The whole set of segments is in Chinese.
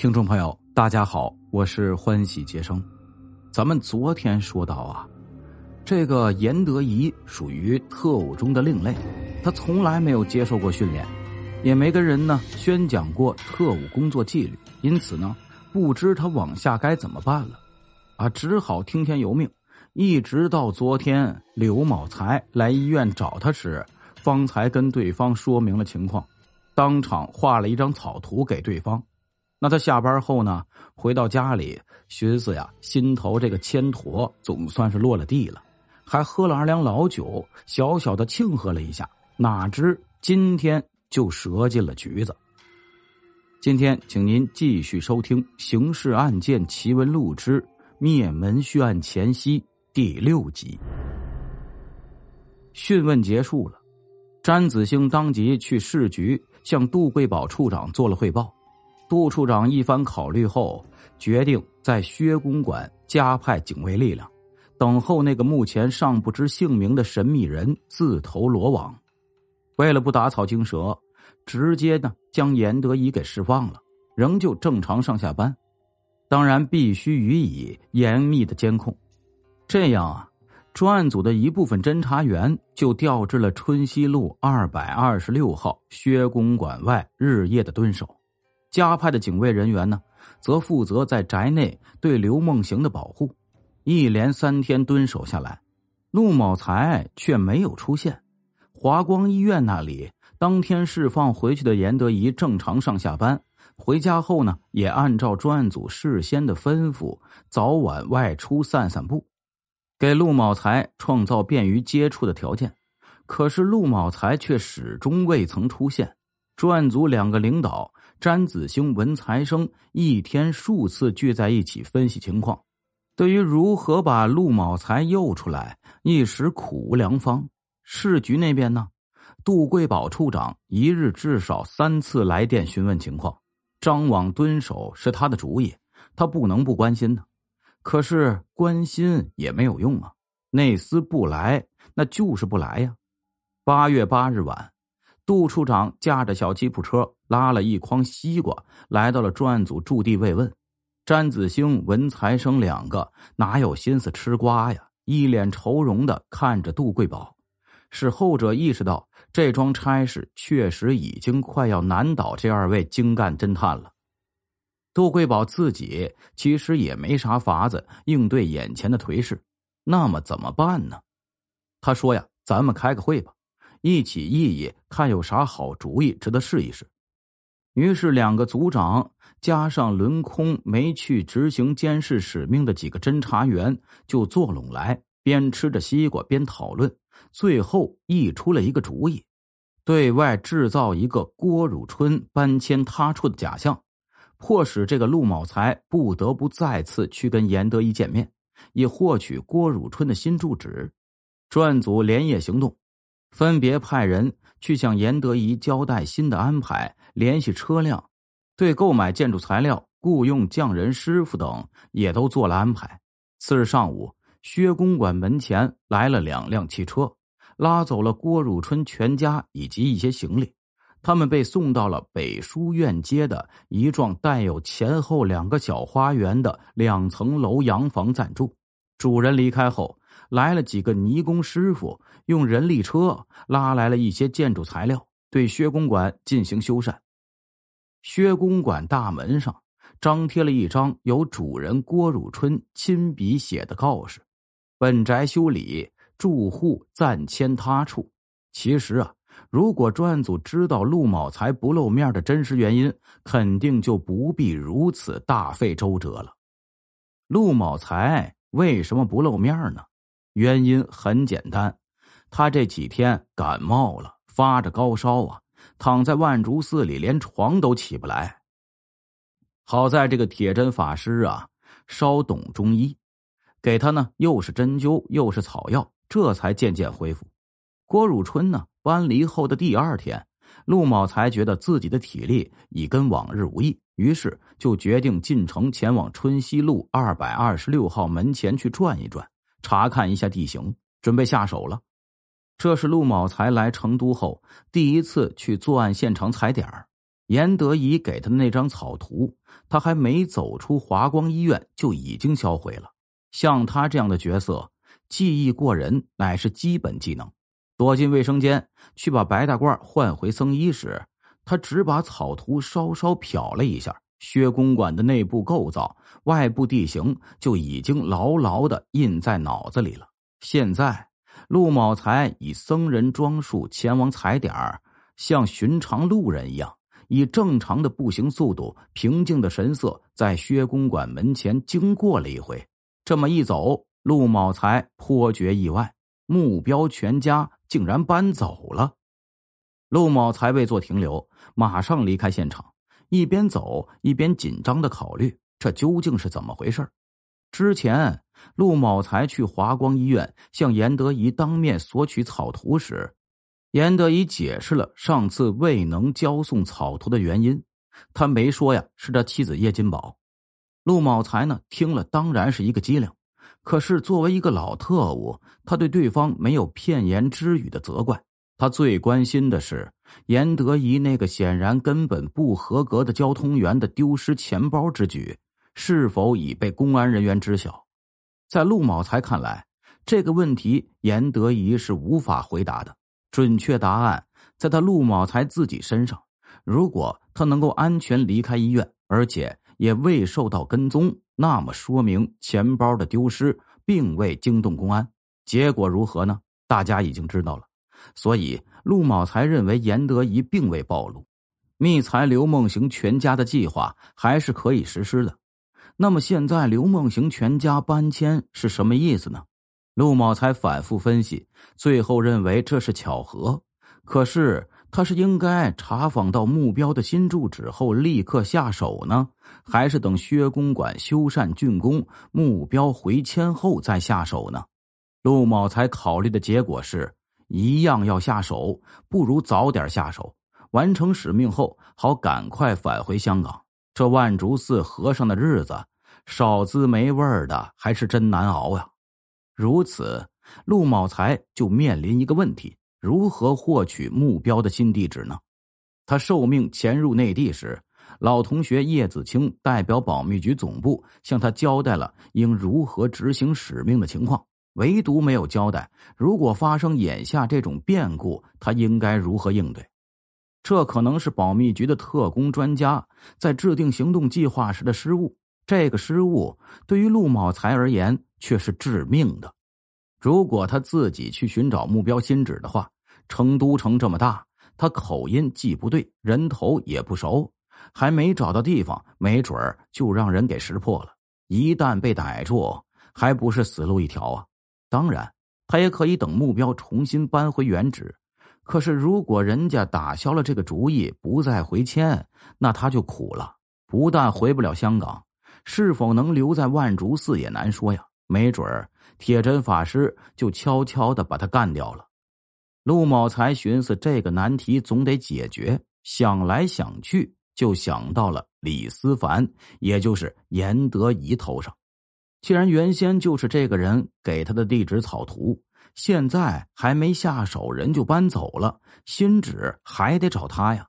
听众朋友，大家好，我是欢喜杰生。咱们昨天说到啊，这个严德仪属于特务中的另类，他从来没有接受过训练，也没跟人呢宣讲过特务工作纪律，因此呢，不知他往下该怎么办了，啊，只好听天由命。一直到昨天刘某才来医院找他时，方才跟对方说明了情况，当场画了一张草图给对方。那他下班后呢，回到家里，寻思呀，心头这个铅砣总算是落了地了，还喝了二两老酒，小小的庆贺了一下。哪知今天就折进了局子。今天，请您继续收听《刑事案件奇闻录之灭门血案前夕》第六集。讯问结束了，詹子兴当即去市局向杜贵宝处长做了汇报。杜处长一番考虑后，决定在薛公馆加派警卫力量，等候那个目前尚不知姓名的神秘人自投罗网。为了不打草惊蛇，直接呢将严德仪给释放了，仍旧正常上下班。当然，必须予以严密的监控。这样啊，专案组的一部分侦查员就调至了春熙路二百二十六号薛公馆外，日夜的蹲守。加派的警卫人员呢，则负责在宅内对刘梦行的保护。一连三天蹲守下来，陆某才却没有出现。华光医院那里，当天释放回去的严德仪正常上下班，回家后呢，也按照专案组事先的吩咐，早晚外出散散步，给陆某才创造便于接触的条件。可是陆某才却始终未曾出现。专案组两个领导。詹子兴、文才生一天数次聚在一起分析情况，对于如何把陆某才诱出来，一时苦无良方。市局那边呢，杜贵宝处长一日至少三次来电询问情况，张网蹲守是他的主意，他不能不关心呢。可是关心也没有用啊，内司不来，那就是不来呀。八月八日晚。杜处长驾着小吉普车，拉了一筐西瓜，来到了专案组驻地慰问。詹子兴、文才生两个哪有心思吃瓜呀？一脸愁容的看着杜贵宝，使后者意识到这桩差事确实已经快要难倒这二位精干侦探了。杜贵宝自己其实也没啥法子应对眼前的颓势，那么怎么办呢？他说：“呀，咱们开个会吧。”一起议议，看有啥好主意值得试一试。于是，两个组长加上轮空没去执行监视使命的几个侦查员，就坐拢来，边吃着西瓜边讨论。最后，议出了一个主意：对外制造一个郭汝春搬迁他处的假象，迫使这个陆某才不得不再次去跟严德一见面，以获取郭汝春的新住址。专案组连夜行动。分别派人去向严德仪交代新的安排，联系车辆，对购买建筑材料、雇佣匠人师傅等也都做了安排。次日上午，薛公馆门前来了两辆汽车，拉走了郭汝春全家以及一些行李，他们被送到了北书院街的一幢带有前后两个小花园的两层楼洋房暂住。主人离开后。来了几个泥工师傅，用人力车拉来了一些建筑材料，对薛公馆进行修缮。薛公馆大门上张贴了一张由主人郭汝春亲笔写的告示：“本宅修理，住户暂迁他处。”其实啊，如果专案组知道陆某才不露面的真实原因，肯定就不必如此大费周折了。陆某才为什么不露面呢？原因很简单，他这几天感冒了，发着高烧啊，躺在万竹寺里连床都起不来。好在这个铁针法师啊，稍懂中医，给他呢又是针灸又是草药，这才渐渐恢复。郭汝春呢搬离后的第二天，陆某才觉得自己的体力已跟往日无异，于是就决定进城前往春熙路二百二十六号门前去转一转。查看一下地形，准备下手了。这是陆某才来成都后第一次去作案现场踩点儿严德仪给他的那张草图，他还没走出华光医院就已经销毁了。像他这样的角色，记忆过人乃是基本技能。躲进卫生间去把白大褂换回僧衣时，他只把草图稍稍瞟了一下，薛公馆的内部构造、外部地形就已经牢牢的印在脑子里了。现在，陆某才以僧人装束前往踩点儿，像寻常路人一样，以正常的步行速度、平静的神色，在薛公馆门前经过了一回。这么一走，陆某才颇觉意外，目标全家。竟然搬走了，陆某才未做停留，马上离开现场，一边走一边紧张的考虑这究竟是怎么回事之前陆某才去华光医院向严德仪当面索取草图时，严德仪解释了上次未能交送草图的原因，他没说呀是他妻子叶金宝。陆某才呢听了当然是一个机灵。可是，作为一个老特务，他对对方没有片言之语的责怪。他最关心的是严德仪那个显然根本不合格的交通员的丢失钱包之举，是否已被公安人员知晓？在陆某才看来，这个问题严德仪是无法回答的。准确答案在他陆某才自己身上。如果他能够安全离开医院，而且也未受到跟踪。那么说明钱包的丢失并未惊动公安，结果如何呢？大家已经知道了。所以陆某才认为严德仪并未暴露，密财刘梦行全家的计划还是可以实施的。那么现在刘梦行全家搬迁是什么意思呢？陆某才反复分析，最后认为这是巧合。可是。他是应该查访到目标的新住址后立刻下手呢，还是等薛公馆修缮竣工、目标回迁后再下手呢？陆某才考虑的结果是一样要下手，不如早点下手，完成使命后好赶快返回香港。这万竹寺和尚的日子，少滋没味儿的还是真难熬呀。如此，陆某才就面临一个问题。如何获取目标的新地址呢？他受命潜入内地时，老同学叶子清代表保密局总部向他交代了应如何执行使命的情况，唯独没有交代如果发生眼下这种变故，他应该如何应对。这可能是保密局的特工专家在制定行动计划时的失误。这个失误对于陆茂才而言却是致命的。如果他自己去寻找目标新址的话，成都城这么大，他口音既不对，人头也不熟，还没找到地方，没准儿就让人给识破了。一旦被逮住，还不是死路一条啊！当然，他也可以等目标重新搬回原址。可是，如果人家打消了这个主意，不再回迁，那他就苦了。不但回不了香港，是否能留在万竹寺也难说呀。没准儿。铁针法师就悄悄的把他干掉了。陆某才寻思这个难题总得解决，想来想去就想到了李思凡，也就是严德仪头上。既然原先就是这个人给他的地址草图，现在还没下手，人就搬走了，新址还得找他呀。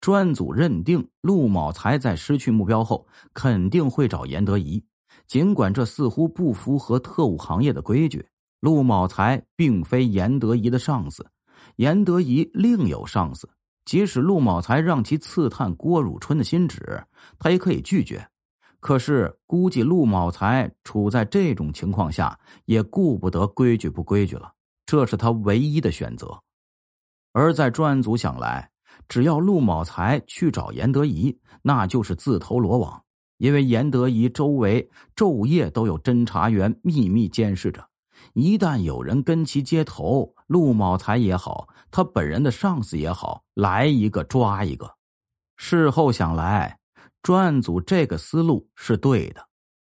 专案组认定陆某才在失去目标后，肯定会找严德仪。尽管这似乎不符合特务行业的规矩，陆某才并非严德仪的上司，严德仪另有上司。即使陆某才让其刺探郭汝春的新址，他也可以拒绝。可是，估计陆某才处在这种情况下，也顾不得规矩不规矩了。这是他唯一的选择。而在专案组想来，只要陆某才去找严德仪，那就是自投罗网。因为严德仪周围昼夜都有侦查员秘密监视着，一旦有人跟其接头，陆茂才也好，他本人的上司也好，来一个抓一个。事后想来，专案组这个思路是对的，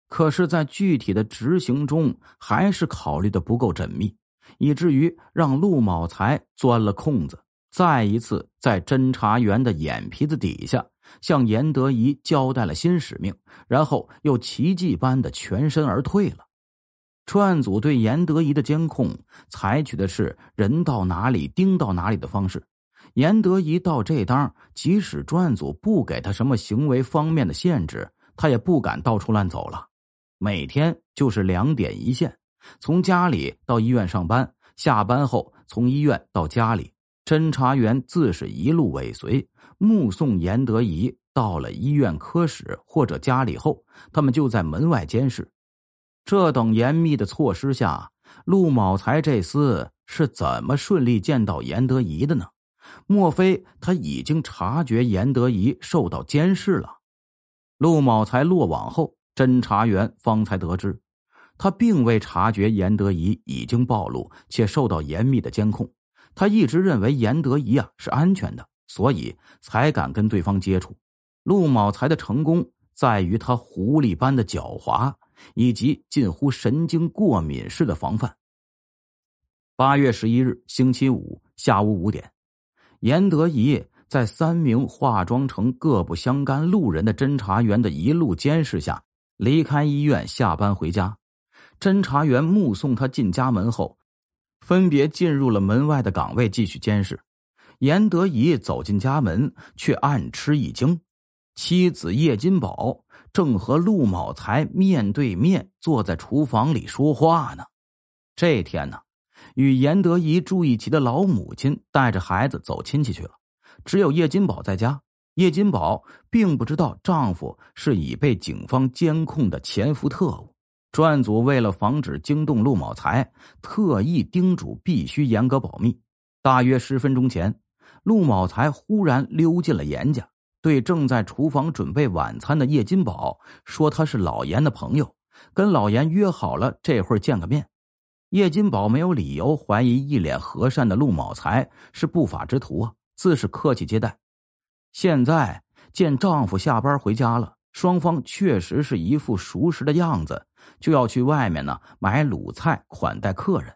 可是，在具体的执行中，还是考虑的不够缜密，以至于让陆某才钻了空子，再一次在侦查员的眼皮子底下。向严德仪交代了新使命，然后又奇迹般的全身而退了。专案组对严德仪的监控采取的是人到哪里盯到哪里的方式，严德仪到这当，即使专案组不给他什么行为方面的限制，他也不敢到处乱走了。每天就是两点一线，从家里到医院上班，下班后从医院到家里，侦查员自是一路尾随，目送严德仪到了医院科室或者家里后，他们就在门外监视。这等严密的措施下，陆某才这厮是怎么顺利见到严德仪的呢？莫非他已经察觉严德仪受到监视了？陆某才落网后，侦查员方才得知，他并未察觉严德仪已经暴露且受到严密的监控。他一直认为严德仪啊是安全的，所以才敢跟对方接触。陆某才的成功在于他狐狸般的狡猾，以及近乎神经过敏式的防范。八月十一日星期五下午五点。严德仪在三名化妆成各不相干路人的侦查员的一路监视下离开医院，下班回家。侦查员目送他进家门后，分别进入了门外的岗位继续监视。严德仪走进家门，却暗吃一惊：妻子叶金宝正和陆某才面对面坐在厨房里说话呢。这天呢？与严德仪住一起的老母亲带着孩子走亲戚去了，只有叶金宝在家。叶金宝并不知道丈夫是已被警方监控的潜伏特务。专案组为了防止惊动陆某才，特意叮嘱必须严格保密。大约十分钟前，陆某才忽然溜进了严家，对正在厨房准备晚餐的叶金宝说：“他是老严的朋友，跟老严约好了这会儿见个面。”叶金宝没有理由怀疑一脸和善的陆某才是不法之徒啊，自是客气接待。现在见丈夫下班回家了，双方确实是一副熟识的样子，就要去外面呢买卤菜款待客人，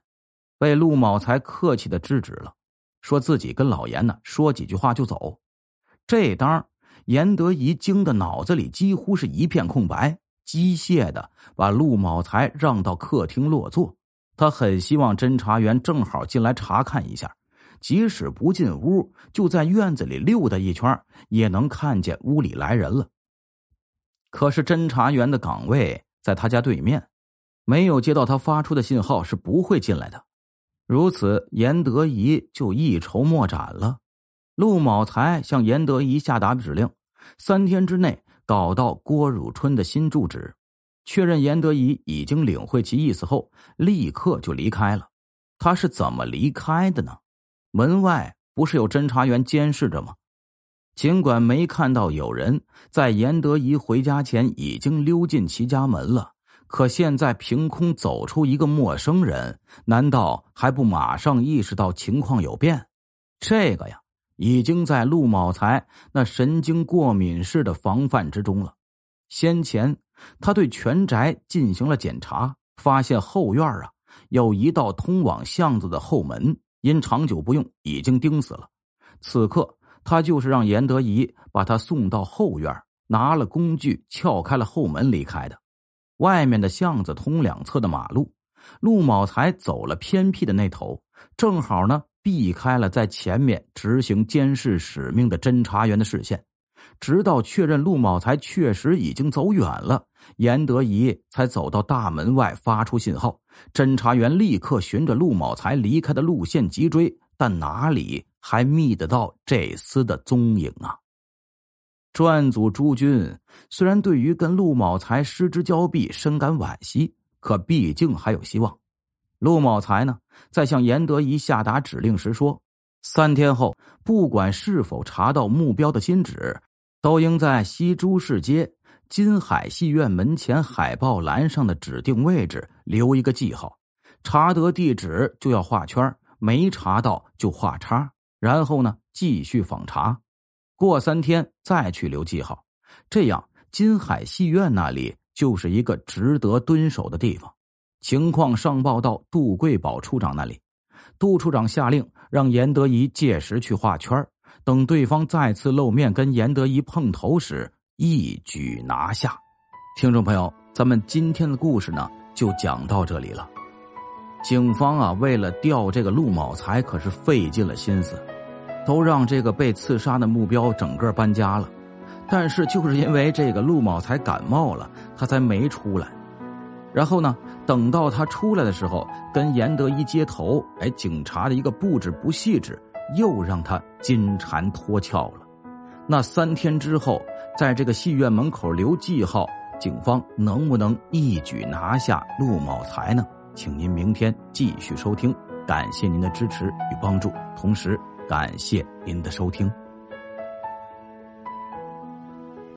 被陆某才客气的制止了，说自己跟老严呢说几句话就走。这当严德仪惊的脑子里几乎是一片空白，机械的把陆某才让到客厅落座。他很希望侦查员正好进来查看一下，即使不进屋，就在院子里溜达一圈，也能看见屋里来人了。可是侦查员的岗位在他家对面，没有接到他发出的信号是不会进来的。如此，严德仪就一筹莫展了。陆某才向严德仪下达指令，三天之内搞到郭汝春的新住址。确认严德仪已经领会其意思后，立刻就离开了。他是怎么离开的呢？门外不是有侦查员监视着吗？尽管没看到有人在严德仪回家前已经溜进其家门了，可现在凭空走出一个陌生人，难道还不马上意识到情况有变？这个呀，已经在陆某才那神经过敏式的防范之中了。先前。他对全宅进行了检查，发现后院啊有一道通往巷子的后门，因长久不用已经钉死了。此刻他就是让严德仪把他送到后院，拿了工具撬开了后门离开的。外面的巷子通两侧的马路，陆某才走了偏僻的那头，正好呢避开了在前面执行监视使命的侦查员的视线。直到确认陆某才确实已经走远了，严德仪才走到大门外发出信号。侦查员立刻循着陆某才离开的路线急追，但哪里还觅得到这厮的踪影啊？专案组朱军虽然对于跟陆某才失之交臂深感惋惜，可毕竟还有希望。陆某才呢，在向严德仪下达指令时说：“三天后，不管是否查到目标的新址。”都应在西珠市街金海戏院门前海报栏上的指定位置留一个记号，查得地址就要画圈，没查到就画叉，然后呢继续访查，过三天再去留记号，这样金海戏院那里就是一个值得蹲守的地方。情况上报到杜贵宝处长那里，杜处长下令让严德仪届时去画圈等对方再次露面跟严德一碰头时，一举拿下。听众朋友，咱们今天的故事呢，就讲到这里了。警方啊，为了调这个陆某才，可是费尽了心思。都让这个被刺杀的目标整个搬家了。但是就是因为这个陆某才感冒了，他才没出来。然后呢，等到他出来的时候，跟严德一接头，哎，警察的一个布置不细致，又让他金蝉脱壳了。那三天之后，在这个戏院门口留记号，警方能不能一举拿下陆某才呢？请您明天继续收听。感谢您的支持与帮助，同时感谢您的收听。